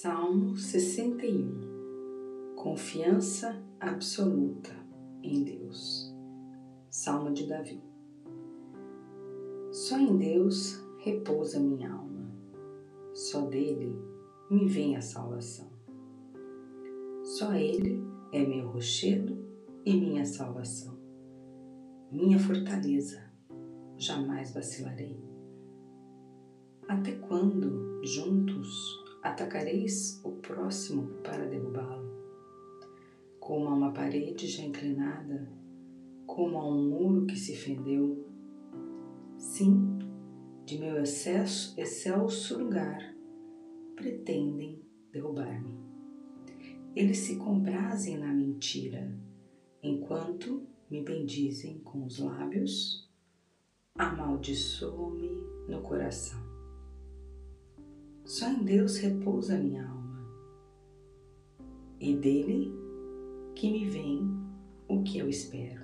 Salmo 61 Confiança absoluta em Deus. Salmo de Davi. Só em Deus repousa minha alma, só dele me vem a salvação. Só Ele é meu rochedo e minha salvação, minha fortaleza, jamais vacilarei. Até quando, juntos, atacareis o próximo para derrubá-lo. Como a uma parede já inclinada, como a um muro que se fendeu. Sim, de meu excesso, excelso lugar, pretendem derrubar-me. Eles se comprazem na mentira, enquanto me bendizem com os lábios, amaldiçoam-me no coração. Só em Deus repousa minha alma, e dele que me vem o que eu espero.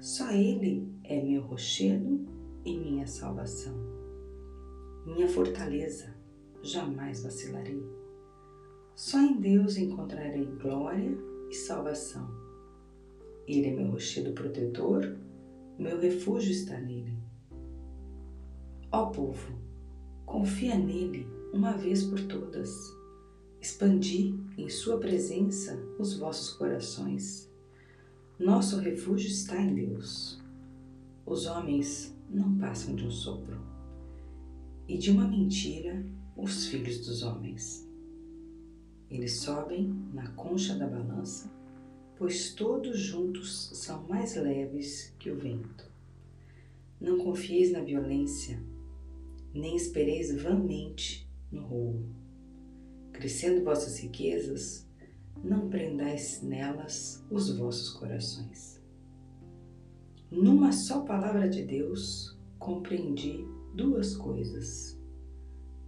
Só Ele é meu rochedo e minha salvação, minha fortaleza, jamais vacilarei. Só em Deus encontrarei glória e salvação. Ele é meu rochedo protetor, meu refúgio está nele. Ó povo, Confia nele uma vez por todas. Expandi em Sua presença os vossos corações. Nosso refúgio está em Deus. Os homens não passam de um sopro, e de uma mentira os filhos dos homens. Eles sobem na concha da balança, pois todos juntos são mais leves que o vento. Não confieis na violência, nem espereis vãmente no roubo. Crescendo vossas riquezas, não prendais nelas os vossos corações. Numa só palavra de Deus compreendi duas coisas.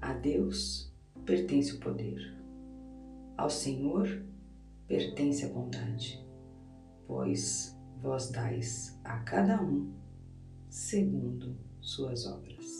A Deus pertence o poder, ao Senhor pertence a bondade, pois vós dais a cada um segundo suas obras.